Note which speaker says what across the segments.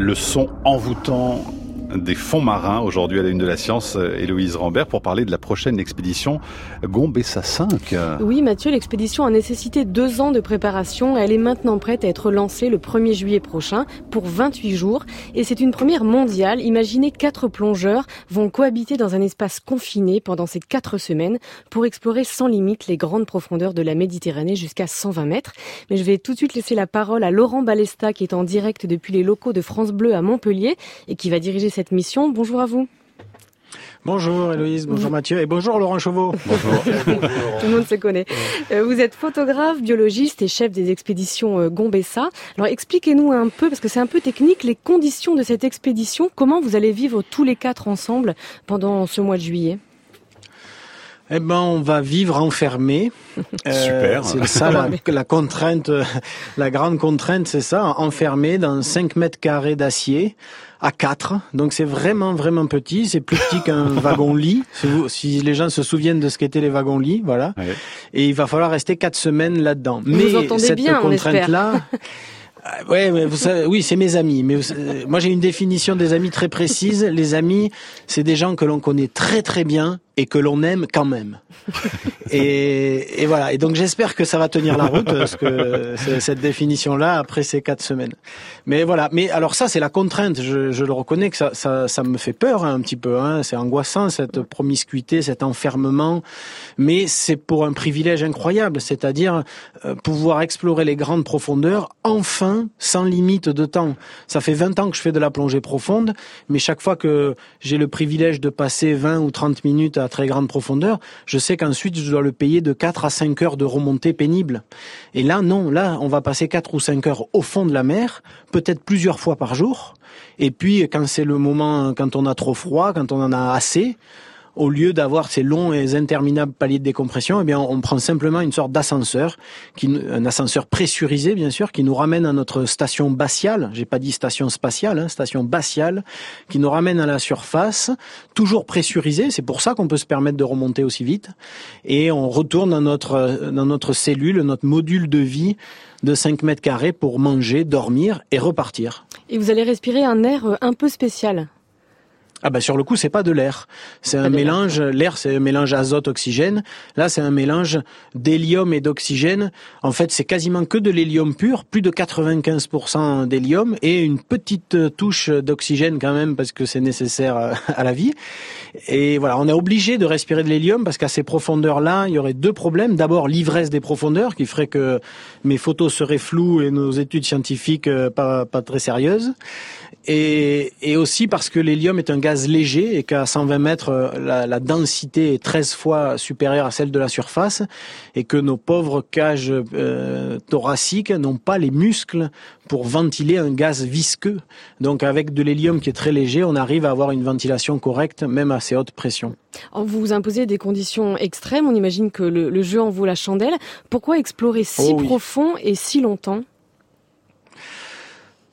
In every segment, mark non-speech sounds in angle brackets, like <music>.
Speaker 1: le son envoûtant des fonds marins aujourd'hui à la une de la science, euh, Héloïse Rambert, pour parler de la prochaine expédition Gombessa 5.
Speaker 2: Oui, Mathieu, l'expédition a nécessité deux ans de préparation. Elle est maintenant prête à être lancée le 1er juillet prochain pour 28 jours. Et c'est une première mondiale. Imaginez quatre plongeurs vont cohabiter dans un espace confiné pendant ces quatre semaines pour explorer sans limite les grandes profondeurs de la Méditerranée jusqu'à 120 mètres. Mais je vais tout de suite laisser la parole à Laurent Balesta qui est en direct depuis les locaux de France Bleu à Montpellier et qui va diriger cette cette mission. Bonjour à vous.
Speaker 3: Bonjour Héloïse, bonjour Mathieu et bonjour Laurent Chauveau.
Speaker 1: Bonjour. <laughs>
Speaker 2: Tout le monde se connaît. Euh, vous êtes photographe, biologiste et chef des expéditions euh, Gombessa. Alors expliquez-nous un peu, parce que c'est un peu technique, les conditions de cette expédition. Comment vous allez vivre tous les quatre ensemble pendant ce mois de juillet?
Speaker 3: Eh ben, on va vivre enfermé. <laughs>
Speaker 1: Super.
Speaker 3: C'est ça la, la, contrainte, la grande contrainte, c'est ça, enfermé dans 5 mètres carrés d'acier à 4. Donc c'est vraiment vraiment petit, c'est plus petit qu'un <laughs> wagon lit. Si, les gens se souviennent de ce qu'étaient les wagons lits, voilà. Et il va falloir rester quatre semaines là-dedans.
Speaker 2: Mais cette contrainte là. <laughs>
Speaker 3: Ouais, mais vous savez, oui, c'est mes amis. Mais moi, j'ai une définition des amis très précise. Les amis, c'est des gens que l'on connaît très très bien et que l'on aime quand même. <laughs> et, et, voilà. Et donc j'espère que ça va tenir la route, parce que cette définition-là après ces quatre semaines. Mais voilà. Mais alors ça, c'est la contrainte. Je, je, le reconnais que ça, ça, ça me fait peur hein, un petit peu. Hein. C'est angoissant cette promiscuité, cet enfermement. Mais c'est pour un privilège incroyable, c'est-à-dire euh, pouvoir explorer les grandes profondeurs enfin sans limite de temps. Ça fait 20 ans que je fais de la plongée profonde, mais chaque fois que j'ai le privilège de passer 20 ou 30 minutes à très grande profondeur, je sais qu'ensuite je dois le payer de 4 à 5 heures de remontée pénible. Et là, non, là, on va passer 4 ou 5 heures au fond de la mer, peut-être plusieurs fois par jour. Et puis, quand c'est le moment, quand on a trop froid, quand on en a assez, au lieu d'avoir ces longs et interminables paliers de décompression, eh bien, on prend simplement une sorte d'ascenseur, un ascenseur pressurisé, bien sûr, qui nous ramène à notre station batiale. J'ai pas dit station spatiale, hein, station batiale, qui nous ramène à la surface, toujours pressurisé. C'est pour ça qu'on peut se permettre de remonter aussi vite. Et on retourne dans notre, dans notre cellule, notre module de vie de 5 mètres carrés pour manger, dormir et repartir.
Speaker 2: Et vous allez respirer un air euh, un peu spécial.
Speaker 3: Ah bah sur le coup c'est pas de l'air, c'est un mélange. L'air c'est un mélange azote-oxygène. Là c'est un mélange d'hélium et d'oxygène. En fait c'est quasiment que de l'hélium pur, plus de 95% d'hélium et une petite touche d'oxygène quand même parce que c'est nécessaire à la vie. Et voilà, on est obligé de respirer de l'hélium parce qu'à ces profondeurs-là il y aurait deux problèmes. D'abord l'ivresse des profondeurs qui ferait que mes photos seraient floues et nos études scientifiques euh, pas, pas très sérieuses. Et, et aussi parce que l'hélium est un gaz léger et qu'à 120 mètres, euh, la, la, densité est 13 fois supérieure à celle de la surface et que nos pauvres cages euh, thoraciques n'ont pas les muscles pour ventiler un gaz visqueux. Donc avec de l'hélium qui est très léger, on arrive à avoir une ventilation correcte même à ces hautes pressions.
Speaker 2: Vous vous imposez des conditions extrêmes, on imagine que le, jeu en vaut la chandelle. Pourquoi explorer si oh profond et si longtemps?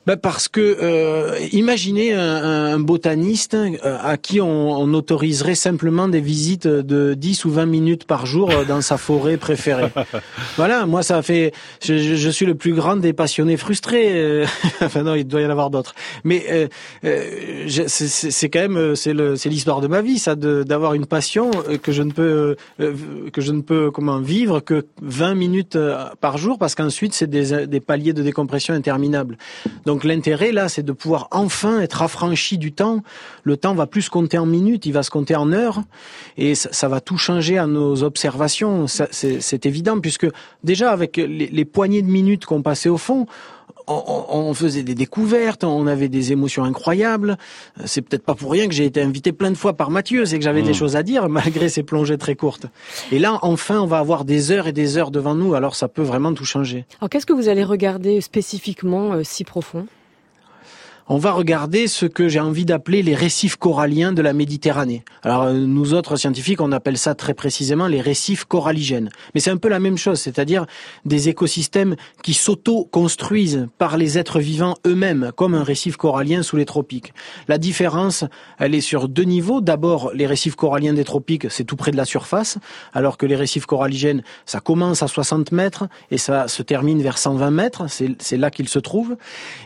Speaker 3: Ben Parce que euh, imaginez un, un botaniste euh, à qui on, on, autoriserait simplement des visites de 10 ou 20 minutes par jour dans sa forêt préférée. <laughs> voilà, moi ça fait... Je, je, suis le plus grand des passionnés frustrés. Euh, <laughs> enfin non, il doit y en avoir d'autres. Mais euh, euh c'est quand même c'est l'histoire de ma vie, ça, d'avoir une passion que je ne peux que je ne peux comment vivre que 20 minutes par jour parce qu'ensuite c'est des, des paliers de décompression interminables. Donc donc l'intérêt là, c'est de pouvoir enfin être affranchi du temps. Le temps va plus se compter en minutes, il va se compter en heures, et ça, va tout changer à nos observations. C'est évident puisque déjà avec les, poignées de minutes qu'on passait au fond, on, faisait des découvertes, on avait des émotions incroyables. C'est peut-être pas pour rien que j'ai été invité plein de fois par Mathieu, c'est que j'avais des mmh. choses à dire <laughs> malgré ces plongées très courtes. Et là, enfin, on va avoir des heures et des heures devant nous, alors ça peut vraiment tout changer.
Speaker 2: Alors qu'est-ce que vous allez regarder spécifiquement euh, si profond?
Speaker 3: On va regarder ce que j'ai envie d'appeler les récifs coralliens de la Méditerranée. Alors euh, nous autres scientifiques, on appelle ça très précisément les récifs coralligènes. Mais c'est un peu la même chose, c'est-à-dire des écosystèmes qui s'auto-construisent par les êtres vivants eux-mêmes, comme un récif corallien sous les tropiques. La différence, elle est sur deux niveaux. D'abord, les récifs coralliens des tropiques, c'est tout près de la surface, alors que les récifs coralligènes, ça commence à 60 mètres et ça se termine vers 120 mètres, c'est là qu'ils se trouvent.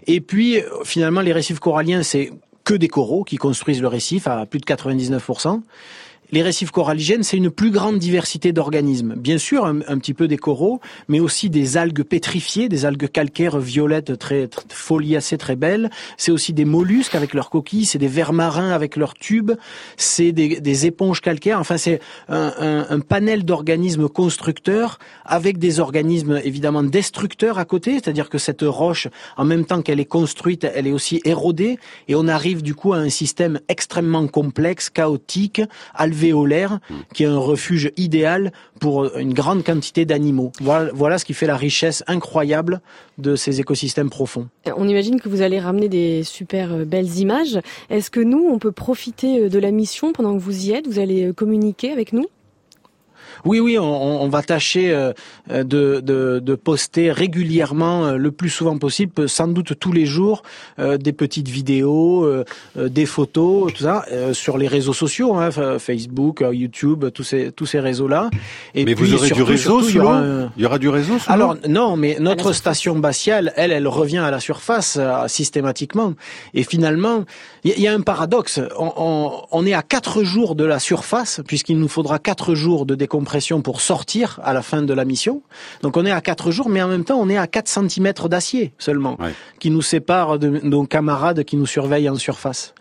Speaker 3: Et puis, finalement, les les récifs coralliens, c'est que des coraux qui construisent le récif à plus de 99%. Les récifs coralligènes, c'est une plus grande diversité d'organismes. Bien sûr, un, petit peu des coraux, mais aussi des algues pétrifiées, des algues calcaires violettes très, très foliacées, très belles. C'est aussi des mollusques avec leurs coquilles, c'est des vers marins avec leurs tubes, c'est des, éponges calcaires. Enfin, c'est un, un panel d'organismes constructeurs avec des organismes évidemment destructeurs à côté, c'est-à-dire que cette roche, en même temps qu'elle est construite, elle est aussi érodée, et on arrive du coup à un système extrêmement complexe, chaotique, alvéolaire, qui est un refuge idéal pour une grande quantité d'animaux. Voilà, voilà ce qui fait la richesse incroyable de ces écosystèmes profonds.
Speaker 2: On imagine que vous allez ramener des super euh, belles images. Est-ce que nous, on peut profiter euh, de la mission pendant que vous y êtes? Vous allez euh, communiquer avec nous?
Speaker 3: Oui, oui, on, on va tâcher euh, de, de, de, poster régulièrement, euh, le plus souvent possible, sans doute tous les jours, euh, des petites vidéos, des photos, tout ça, sur les réseaux sociaux, hein, Facebook, YouTube, tous ces tous ces réseaux-là.
Speaker 1: Et mais vous aurez du réseau il, y aura, il y aura du réseau
Speaker 3: Alors non, mais notre station batiale, elle, elle revient à la surface systématiquement. Et finalement, il y, a un paradoxe. On, on, on est à quatre jours de la surface, puisqu'il nous faudra quatre jours de décompression pour sortir à la fin de la mission. Donc on est à 4 jours, mais en même temps on est à 4 cm d'acier seulement, qui nous sépare de nos camarades qui nous surveillent en surface.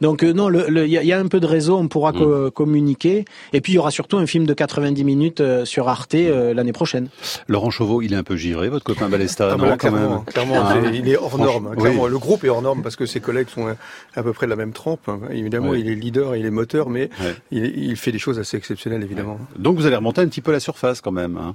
Speaker 3: Donc euh, non, il y, a un peu de réseau, on pourra mm. communiquer. Et puis il y aura surtout un film de 90 minutes euh, sur Arte euh, l'année prochaine.
Speaker 1: Laurent Chauveau, il est un peu givré, votre copain Balesta,
Speaker 4: ah, non, quand même. Clairement, ah. il est hors norme. Clairement, le groupe est hors norme parce que ses collègues sont à peu près de la même trempe. Évidemment, il est leader, il est moteur, mais il, il, fait des choses assez exceptionnelles, évidemment.
Speaker 1: Donc vous allez remonter un petit peu la surface quand même. Hein.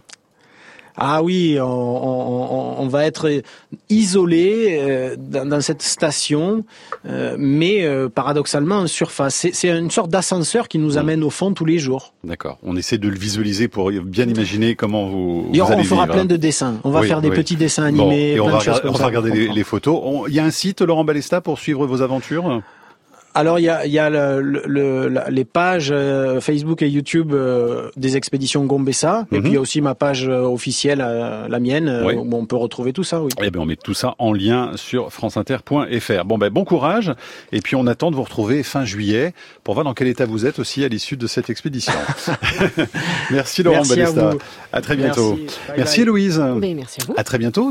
Speaker 3: Ah oui, on, va être isolé euh, dans, cette station, euh, mais euh, paradoxalement en surface. C'est une sorte d'ascenseur qui nous amène au fond tous les jours.
Speaker 1: D'accord. On essaie de le visualiser pour bien imaginer comment vous.
Speaker 3: Et on, fera plein de dessins. On va faire des petits dessins animés.
Speaker 1: et on va, regarder les, les, photos. Il y a un site, Laurent Balesta, pour suivre vos aventures?
Speaker 3: Alors il y a, y a le, les pages euh, Facebook et YouTube euh, des expéditions Gombessa, et mhm. puis il y a aussi ma page euh, officielle, la mienne, où on peut retrouver tout ça. Oui.
Speaker 1: Eh bien, on met tout ça en lien sur franceinter.fr. Bon ben bon courage, et puis on attend de vous retrouver fin juillet pour voir dans quel état vous êtes aussi à l'issue de cette expédition. <laughs> merci Laurent
Speaker 3: merci
Speaker 1: À, à, très bientôt. Merci,
Speaker 2: merci Louise. merci à vous.
Speaker 1: À très bientôt.